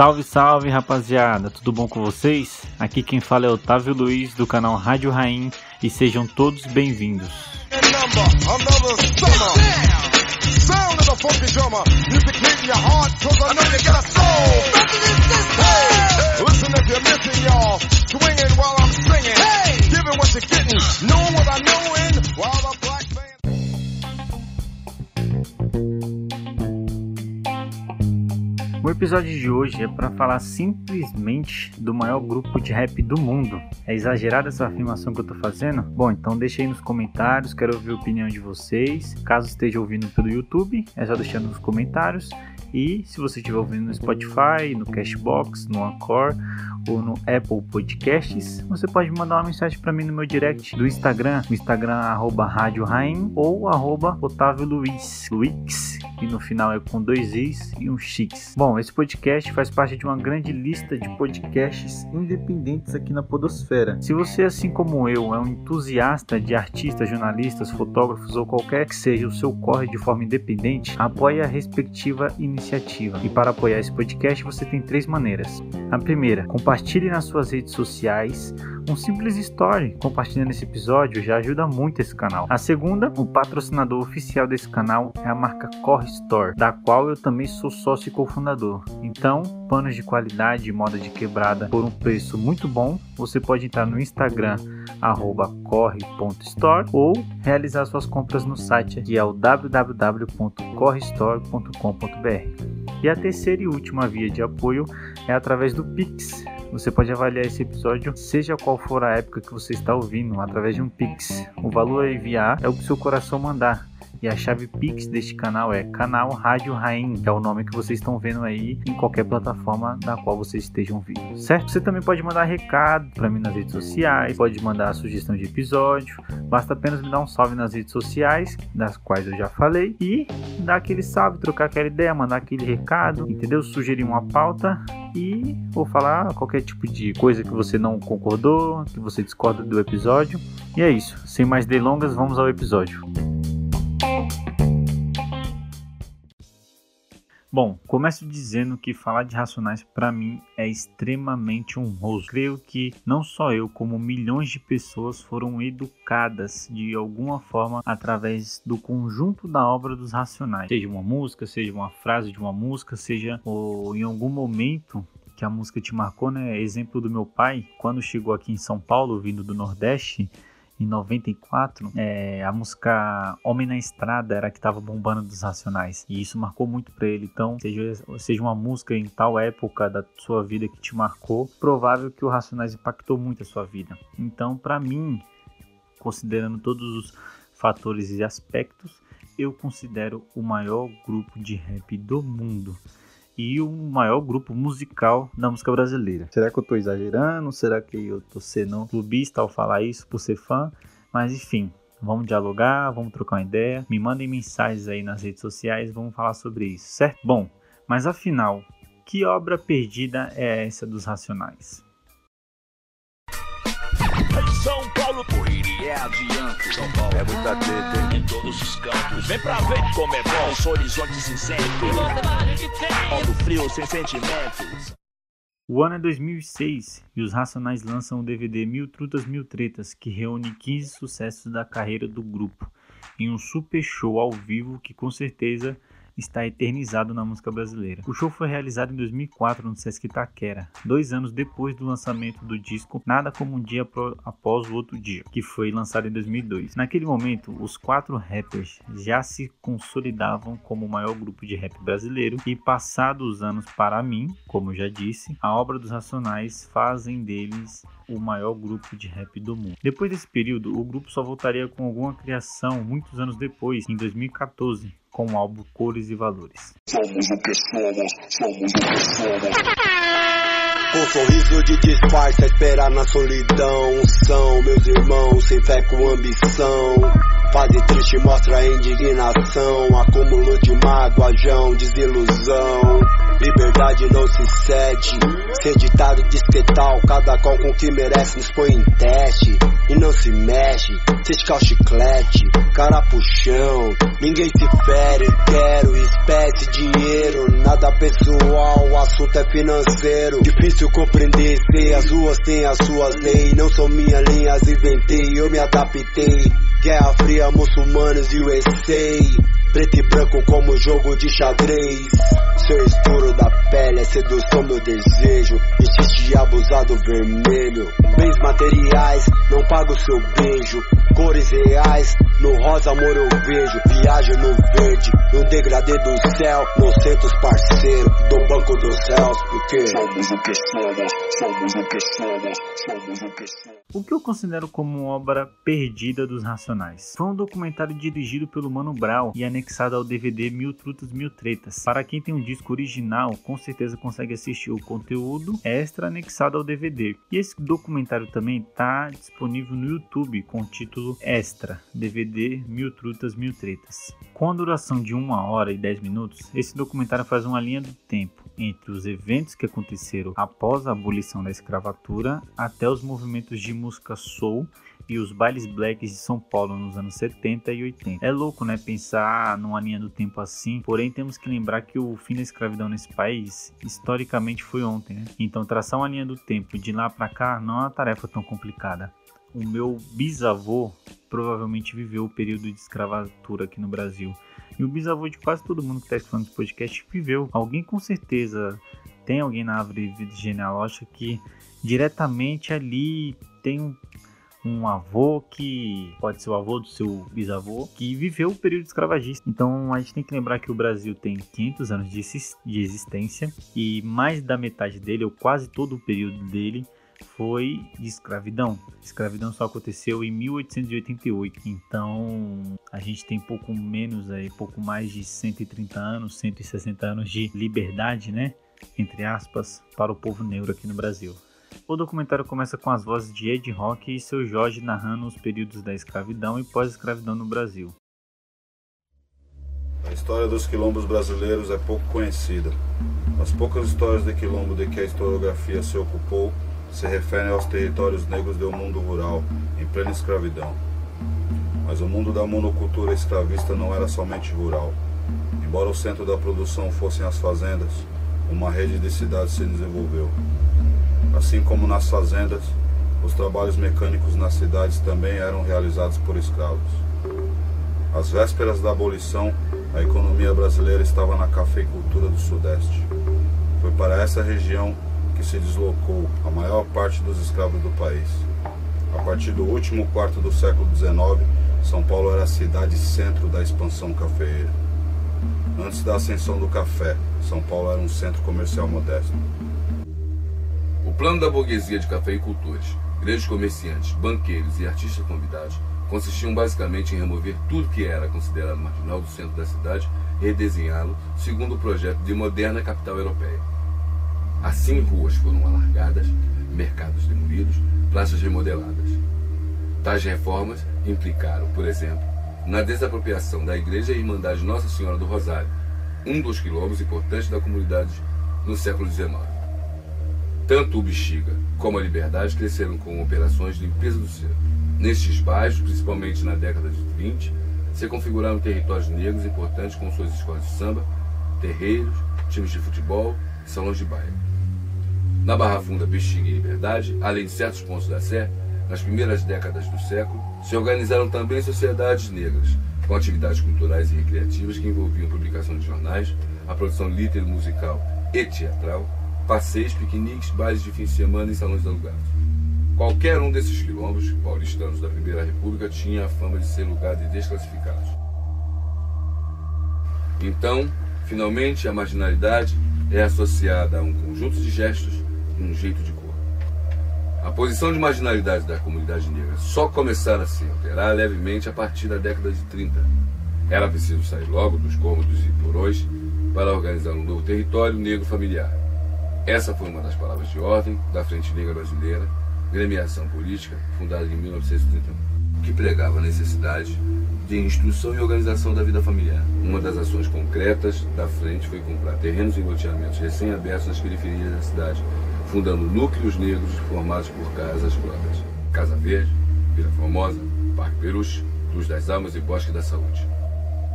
Salve, salve rapaziada, tudo bom com vocês? Aqui quem fala é Otávio Luiz do canal Rádio Rain e sejam todos bem-vindos. O episódio de hoje é para falar simplesmente do maior grupo de rap do mundo. É exagerada essa afirmação que eu tô fazendo? Bom, então deixa aí nos comentários, quero ouvir a opinião de vocês. Caso esteja ouvindo pelo YouTube, é só deixar nos comentários. E se você estiver ouvindo no Spotify, no Cashbox, no Anchor ou no Apple Podcasts, você pode mandar uma mensagem para mim no meu direct do Instagram, no Instagram arroba Rádio Rain ou arroba Otávio Luiz, Luix, e no final é com dois Is e um X. Bom, esse podcast faz parte de uma grande lista de podcasts independentes aqui na Podosfera. Se você, assim como eu, é um entusiasta de artistas, jornalistas, fotógrafos ou qualquer que seja o seu corre de forma independente, apoie a respectiva iniciativa. E para apoiar esse podcast, você tem três maneiras. A primeira, compartilhe nas suas redes sociais um simples story compartilhando esse episódio já ajuda muito esse canal. A segunda, o patrocinador oficial desse canal é a marca Core Store, da qual eu também sou sócio e cofundador. Então, panos de qualidade e moda de quebrada por um preço muito bom, você pode entrar no Instagram corre.store ou realizar suas compras no site que é o www.correstore.com.br. E a terceira e última via de apoio é através do Pix. Você pode avaliar esse episódio, seja qual for a época que você está ouvindo, através de um Pix. O valor a enviar é o que seu coração mandar. E a chave Pix deste canal é Canal Rádio Rain, que é o nome que vocês estão vendo aí em qualquer plataforma da qual vocês estejam ouvindo, certo? Você também pode mandar recado para mim nas redes sociais, pode mandar sugestão de episódio, basta apenas me dar um salve nas redes sociais, das quais eu já falei, e dar aquele salve, trocar aquela ideia, mandar aquele recado, entendeu? Sugerir uma pauta e vou falar qualquer tipo de coisa que você não concordou, que você discorda do episódio. E é isso, sem mais delongas, vamos ao episódio. Bom, começo dizendo que falar de Racionais para mim é extremamente honroso. Creio que não só eu, como milhões de pessoas foram educadas de alguma forma através do conjunto da obra dos Racionais. Seja uma música, seja uma frase de uma música, seja ou em algum momento que a música te marcou, né? Exemplo do meu pai, quando chegou aqui em São Paulo, vindo do Nordeste, em 94, é, a música Homem na Estrada era a que estava bombando dos Racionais. E isso marcou muito para ele. Então, seja, seja uma música em tal época da sua vida que te marcou, provável que o Racionais impactou muito a sua vida. Então, para mim, considerando todos os fatores e aspectos, eu considero o maior grupo de rap do mundo e o maior grupo musical da música brasileira. Será que eu tô exagerando? Será que eu tô sendo clubista ao falar isso por ser fã? Mas enfim, vamos dialogar, vamos trocar uma ideia. Me mandem mensagens aí nas redes sociais, vamos falar sobre isso, certo? Bom, mas afinal, que obra perdida é essa dos Racionais? São Paulo, correria é adiante. São Paulo é muita treta, Em todos os campos. Vem pra ver como é bom. Os horizontes frio, sem sentimentos. O ano é 2006 e os Racionais lançam o DVD Mil Trutas Mil Tretas, que reúne 15 sucessos da carreira do grupo, em um super show ao vivo que com certeza está eternizado na música brasileira. O show foi realizado em 2004 no Sesc Itaquera, dois anos depois do lançamento do disco Nada Como Um Dia Após o Outro Dia, que foi lançado em 2002. Naquele momento, os quatro rappers já se consolidavam como o maior grupo de rap brasileiro e passados os anos para mim, como já disse, a obra dos Racionais fazem deles o maior grupo de rap do mundo. Depois desse período, o grupo só voltaria com alguma criação muitos anos depois, em 2014, com o álbum Cores e Valores. Somos o que somos, somos o que somos. Com sorriso de disfarce, a esperar na solidão. São meus irmãos, sem fé com ambição. Fase triste mostra a indignação. Acúmulo de mágoa, jão, desilusão. Liberdade não se cede. Ser ditado disquetal, cada qual com o que merece nos põe em teste. e não se mexe. Se escar o chiclete, cara pro chão. Ninguém se fere, quero espécie, dinheiro. Nada pessoal, o assunto é financeiro. Difícil compreender, sei as ruas têm as suas leis. Não são minhas linhas, inventei, eu me adaptei. Guerra Fria, muçulmanos e USA. Preto e branco como jogo de xadrez. Seu estouro da pele é sedução, meu desejo. Insiste de abusar do vermelho. Bens materiais, não pago seu beijo. Cores reais, no rosa amor eu vejo. Viagem no verde, no degradê do céu. No centros parceiro, do banco dos céus. Porque Somos o que somos, somos o que somos, somos o que somos. O que eu considero como obra perdida dos Racionais? Foi um documentário dirigido pelo Mano Brown e anexado ao DVD Mil Trutas Mil Tretas. Para quem tem um disco original, com certeza consegue assistir o conteúdo extra anexado ao DVD. E esse documentário também está disponível no YouTube com o título Extra, DVD Mil Trutas Mil Tretas. Com a duração de 1 hora e 10 minutos, esse documentário faz uma linha do tempo entre os eventos que aconteceram após a abolição da escravatura até os movimentos de música soul e os bailes blacks de São Paulo nos anos 70 e 80. É louco, né, pensar numa linha do tempo assim, porém temos que lembrar que o fim da escravidão nesse país historicamente foi ontem, né? Então traçar uma linha do tempo de lá para cá não é uma tarefa tão complicada. O meu bisavô provavelmente viveu o período de escravatura aqui no Brasil. E o bisavô de quase todo mundo que está escutando esse podcast viveu. Alguém com certeza tem alguém na árvore genealógica que diretamente ali tem um, um avô que pode ser o avô do seu bisavô que viveu o período escravagista. Então a gente tem que lembrar que o Brasil tem 500 anos de, de existência e mais da metade dele, ou quase todo o período dele, foi de escravidão. Escravidão só aconteceu em 1888. Então, a gente tem pouco menos aí, pouco mais de 130 anos, 160 anos de liberdade, né? Entre aspas, para o povo negro aqui no Brasil. O documentário começa com as vozes de Ed Rock e seu Jorge narrando os períodos da escravidão e pós-escravidão no Brasil. A história dos quilombos brasileiros é pouco conhecida. As poucas histórias de quilombo de que a historiografia se ocupou se referem aos territórios negros do mundo rural, em plena escravidão. Mas o mundo da monocultura escravista não era somente rural. Embora o centro da produção fossem as fazendas, uma rede de cidades se desenvolveu. Assim como nas fazendas, os trabalhos mecânicos nas cidades também eram realizados por escravos. Às vésperas da abolição, a economia brasileira estava na cafeicultura do Sudeste. Foi para essa região que se deslocou a maior parte dos escravos do país. A partir do último quarto do século XIX, São Paulo era a cidade centro da expansão cafeeira. Antes da ascensão do café, São Paulo era um centro comercial modesto. O plano da burguesia de cafeicultores, grandes comerciantes, banqueiros e artistas convidados consistiam basicamente em remover tudo que era considerado marginal do centro da cidade e redesenhá-lo segundo o projeto de moderna capital europeia. Assim, ruas foram alargadas, mercados demolidos, praças remodeladas. Tais reformas implicaram, por exemplo, na desapropriação da Igreja e Irmandade Nossa Senhora do Rosário, um dos quilombos importantes da comunidade no século XIX. Tanto o Bexiga como a Liberdade cresceram com operações de limpeza do centro. Nestes bairros, principalmente na década de 20, se configuraram territórios negros importantes com suas escolas de samba, terreiros, times de futebol e salões de baile. Na Barra Funda, Bexiga e Liberdade, além de certos pontos da Sé, nas primeiras décadas do século, se organizaram também sociedades negras, com atividades culturais e recreativas que envolviam publicação de jornais, a produção líder musical e teatral, passeios, piqueniques, bailes de fim de semana e salões alugados. Qualquer um desses quilombos paulistanos da Primeira República tinha a fama de ser lugar de desclassificados. Então, finalmente, a marginalidade é associada a um conjunto de gestos um jeito de cor. A posição de marginalidade da comunidade negra só começara a se alterar levemente a partir da década de 30. Era preciso sair logo dos cômodos e porões para organizar um novo território negro familiar. Essa foi uma das palavras de ordem da Frente Negra Brasileira, gremiação política fundada em 1931, que pregava a necessidade de instrução e organização da vida familiar. Uma das ações concretas da frente foi comprar terrenos e loteamentos recém-abertos nas periferias da cidade, fundando núcleos negros formados por casas próprias. Casa Verde, Vila Formosa, Parque Peruche, Luz das Almas e Bosque da Saúde.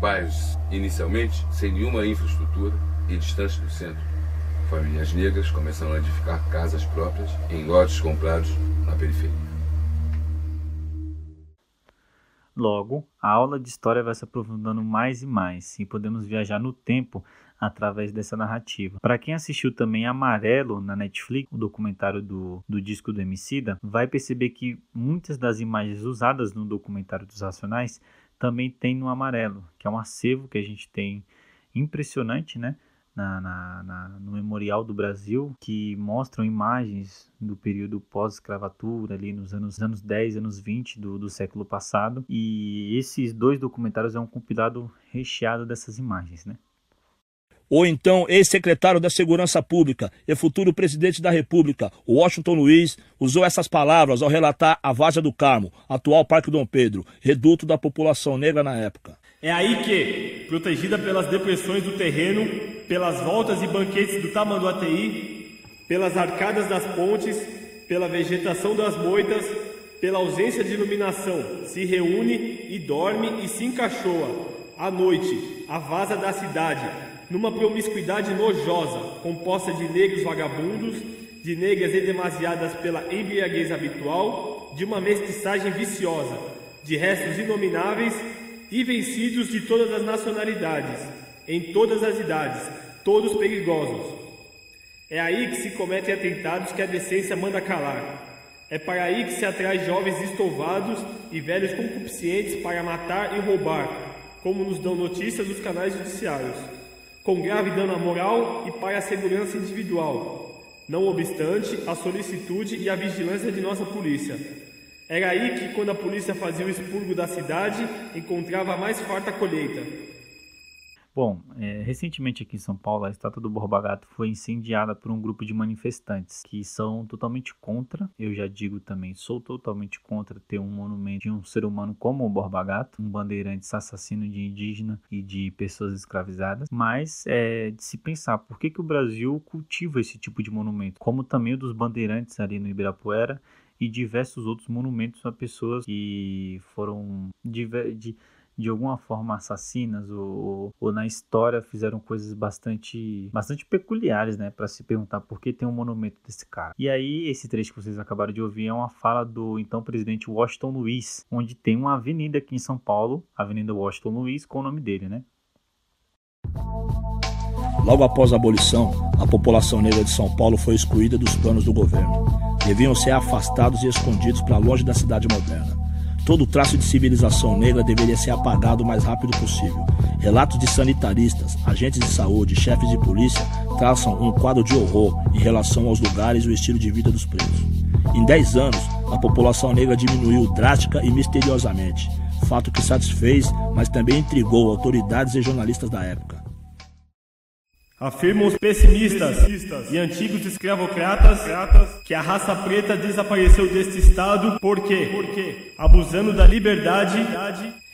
Bairros inicialmente sem nenhuma infraestrutura e distantes do centro. Famílias negras começaram a edificar casas próprias em lotes comprados na periferia. Logo, a aula de história vai se aprofundando mais e mais, e podemos viajar no tempo através dessa narrativa. Para quem assistiu também Amarelo na Netflix, o documentário do, do disco do Emicida, vai perceber que muitas das imagens usadas no documentário dos Racionais também tem no Amarelo, que é um acervo que a gente tem impressionante, né? Na, na, na, no Memorial do Brasil, que mostram imagens do período pós-escravatura, ali nos anos, anos 10, anos 20 do, do século passado. E esses dois documentários é um compilado recheado dessas imagens, né? Ou então ex-secretário da Segurança Pública e futuro presidente da República, Washington Luiz, usou essas palavras ao relatar a Vaza do Carmo, atual Parque Dom Pedro, reduto da população negra na época. É aí que, protegida pelas depressões do terreno, pelas voltas e banquetes do Tamanduateí, pelas arcadas das pontes, pela vegetação das moitas, pela ausência de iluminação, se reúne e dorme e se encaixoa, à noite, a vaza da cidade, numa promiscuidade nojosa, composta de negros vagabundos, de negras edemasiadas pela embriaguez habitual, de uma mestiçagem viciosa, de restos inomináveis e vencidos de todas as nacionalidades, em todas as idades, todos perigosos. É aí que se cometem atentados que a decência manda calar. É para aí que se atrai jovens estouvados e velhos concupiscentes para matar e roubar, como nos dão notícias os canais judiciários com grave dano à moral e para a segurança individual, não obstante a solicitude e a vigilância de nossa polícia. Era aí que, quando a polícia fazia o expurgo da cidade, encontrava a mais farta colheita. Bom, é, recentemente aqui em São Paulo, a estátua do Borba Gato foi incendiada por um grupo de manifestantes que são totalmente contra. Eu já digo também, sou totalmente contra ter um monumento de um ser humano como o Borba Gato, um bandeirante assassino de indígena e de pessoas escravizadas. Mas é de se pensar por que, que o Brasil cultiva esse tipo de monumento, como também o dos bandeirantes ali no Ibirapuera e diversos outros monumentos a pessoas que foram de, de de alguma forma assassinas ou, ou, na história fizeram coisas bastante bastante peculiares, né, para se perguntar por que tem um monumento desse cara. E aí esse trecho que vocês acabaram de ouvir é uma fala do então presidente Washington Luiz, onde tem uma avenida aqui em São Paulo, Avenida Washington Luiz, com o nome dele, né? Logo após a abolição, a população negra de São Paulo foi excluída dos planos do governo. Deviam ser afastados e escondidos para longe da cidade moderna. Todo traço de civilização negra deveria ser apagado o mais rápido possível. Relatos de sanitaristas, agentes de saúde, chefes de polícia traçam um quadro de horror em relação aos lugares e o estilo de vida dos presos. Em 10 anos, a população negra diminuiu drástica e misteriosamente, fato que satisfez, mas também intrigou autoridades e jornalistas da época. Afirmam os pessimistas e antigos escravocratas que a raça preta desapareceu deste estado porque, abusando da liberdade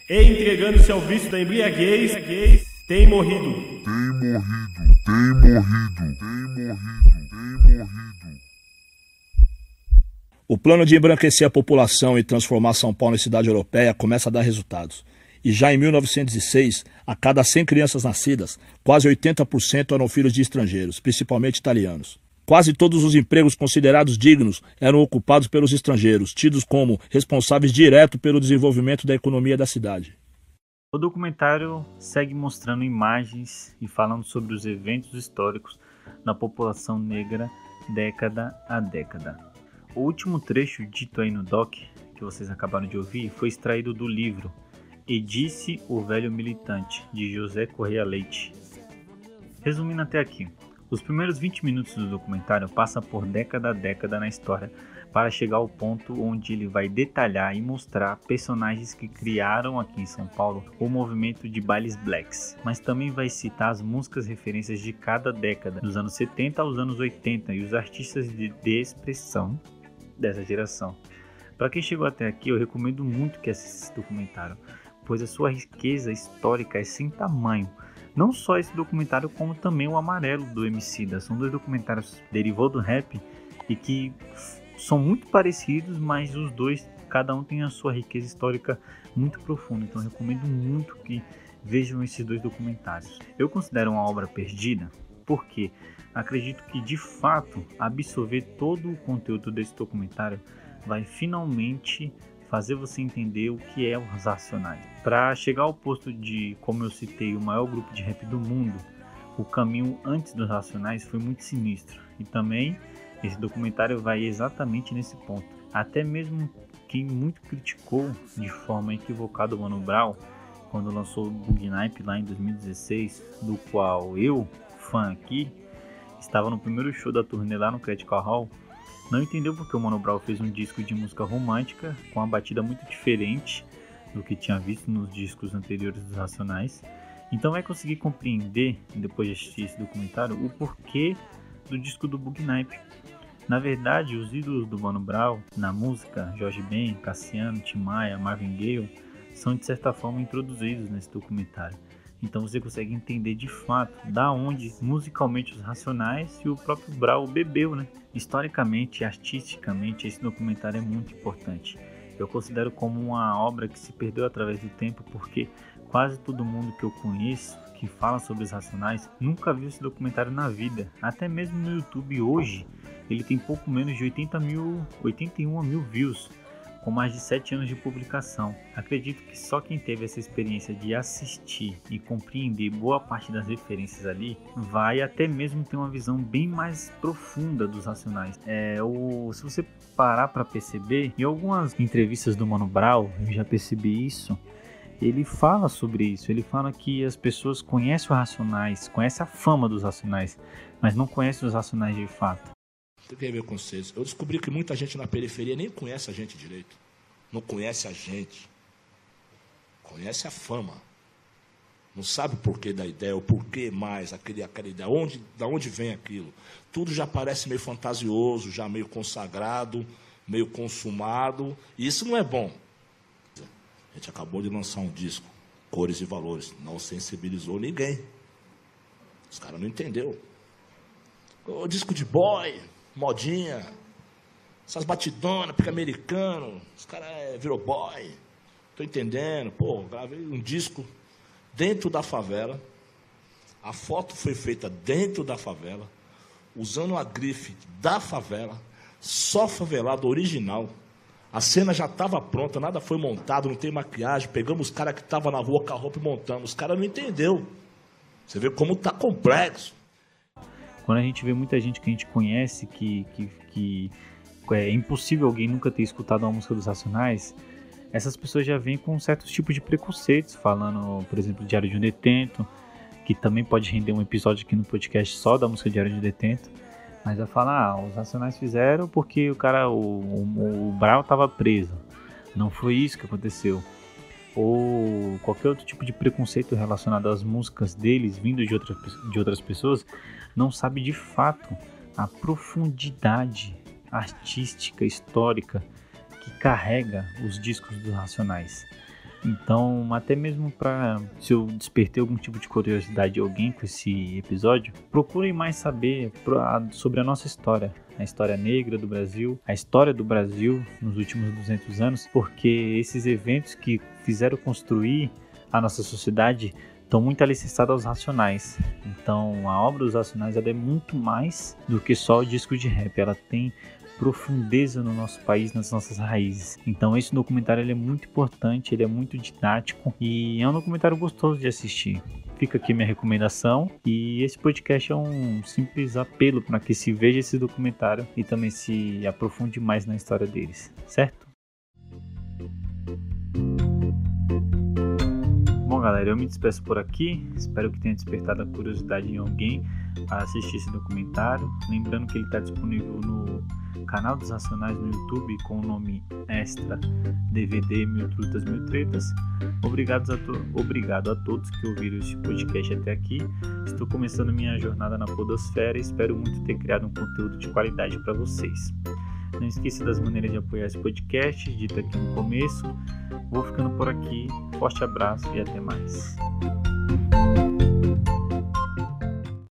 e entregando-se ao vício da embriaguez, tem morrido. Tem morrido, tem morrido, tem morrido, tem morrido. O plano de embranquecer a população e transformar São Paulo em cidade europeia começa a dar resultados e já em 1906, a cada 100 crianças nascidas, quase 80% eram filhos de estrangeiros, principalmente italianos. Quase todos os empregos considerados dignos eram ocupados pelos estrangeiros, tidos como responsáveis direto pelo desenvolvimento da economia da cidade. O documentário segue mostrando imagens e falando sobre os eventos históricos da população negra década a década. O último trecho dito aí no doc, que vocês acabaram de ouvir, foi extraído do livro e disse o velho militante, de José Correia Leite. Resumindo até aqui, os primeiros 20 minutos do documentário passam por década a década na história para chegar ao ponto onde ele vai detalhar e mostrar personagens que criaram aqui em São Paulo o movimento de bailes blacks, mas também vai citar as músicas referências de cada década, dos anos 70 aos anos 80 e os artistas de, expressão dessa geração. Para quem chegou até aqui, eu recomendo muito que assista esse documentário pois a sua riqueza histórica é sem tamanho. Não só esse documentário, como também o Amarelo do Emicida. São dois documentários derivados do rap e que são muito parecidos, mas os dois cada um tem a sua riqueza histórica muito profunda. Então, recomendo muito que vejam esses dois documentários. Eu considero uma obra perdida porque acredito que de fato absorver todo o conteúdo desse documentário vai finalmente fazer você entender o que é os Racionais. Para chegar ao posto de, como eu citei, o maior grupo de rap do mundo, o caminho antes dos Racionais foi muito sinistro. E também esse documentário vai exatamente nesse ponto. Até mesmo quem muito criticou de forma equivocada o Mano Brown quando lançou o Bug Nipe lá em 2016, do qual eu, fã aqui, estava no primeiro show da turnê lá no Critical Hall, não entendeu porque o Mano Brown fez um disco de música romântica com uma batida muito diferente do que tinha visto nos discos anteriores dos Racionais. Então vai conseguir compreender, depois de assistir esse documentário, o porquê do disco do Bug Nipe. Na verdade, os ídolos do Mano Brown na música, Jorge Ben, Cassiano, Tim Maia, Marvin Gaye, são de certa forma introduzidos nesse documentário. Então você consegue entender de fato da onde musicalmente os Racionais e o próprio Brau bebeu, né? Historicamente artisticamente esse documentário é muito importante. Eu considero como uma obra que se perdeu através do tempo porque quase todo mundo que eu conheço que fala sobre os Racionais nunca viu esse documentário na vida. Até mesmo no YouTube hoje ele tem pouco menos de 80 mil, 81 mil views com mais de 7 anos de publicação. Acredito que só quem teve essa experiência de assistir e compreender boa parte das referências ali vai até mesmo ter uma visão bem mais profunda dos Racionais. É, o, se você parar para perceber, em algumas entrevistas do Mano Brown, eu já percebi isso, ele fala sobre isso. Ele fala que as pessoas conhecem os Racionais, conhecem a fama dos Racionais, mas não conhecem os Racionais de fato tem a ver com vocês. Eu descobri que muita gente na periferia nem conhece a gente direito. Não conhece a gente. Conhece a fama. Não sabe o porquê da ideia, o porquê mais, aquele, aquela ideia, onde, da onde vem aquilo. Tudo já parece meio fantasioso, já meio consagrado, meio consumado. E isso não é bom. A gente acabou de lançar um disco, Cores e Valores. Não sensibilizou ninguém. Os caras não entenderam. O disco de boy, modinha, essas batidonas, pica americano, os caras é, virou boy. Tô entendendo, pô, gravei um disco dentro da favela. A foto foi feita dentro da favela, usando a grife da favela, só favelado original. A cena já estava pronta, nada foi montado, não tem maquiagem. Pegamos os caras que estavam na rua com a roupa e montamos. Os caras não entendeu. Você vê como tá complexo. Quando a gente vê muita gente que a gente conhece que, que, que é impossível alguém nunca ter escutado uma música dos Racionais, essas pessoas já vêm com certos tipos de preconceitos, falando, por exemplo, Diário de um Detento, que também pode render um episódio aqui no podcast só da música Diário de um Detento. Mas vai falar, ah, os Racionais fizeram porque o cara, o, o, o Brau estava preso. Não foi isso que aconteceu. Ou qualquer outro tipo de preconceito relacionado às músicas deles vindo de, outra, de outras pessoas, não sabe de fato a profundidade artística, histórica que carrega os discos dos Racionais. Então, até mesmo para se eu despertei algum tipo de curiosidade de alguém com esse episódio, procurem mais saber sobre a nossa história, a história negra do Brasil, a história do Brasil nos últimos 200 anos, porque esses eventos que fizeram construir a nossa sociedade estão muito alicerçados aos Racionais. Então, a obra dos Racionais é muito mais do que só o disco de rap. Ela tem profundeza no nosso país, nas nossas raízes. Então esse documentário é muito importante, ele é muito didático e é um documentário gostoso de assistir. Fica aqui minha recomendação e esse podcast é um simples apelo para que se veja esse documentário e também se aprofunde mais na história deles, certo? Galera, eu me despeço por aqui. Espero que tenha despertado a curiosidade em alguém a assistir esse documentário. Lembrando que ele está disponível no canal dos Racionais no YouTube com o nome Extra DVD Mil Trutas Mil Tretas. Obrigado a, Obrigado a todos que ouviram este podcast até aqui. Estou começando minha jornada na Podosfera e espero muito ter criado um conteúdo de qualidade para vocês. Não esqueça das maneiras de apoiar esse podcast, dito aqui no começo. Vou ficando por aqui. Forte abraço e até mais.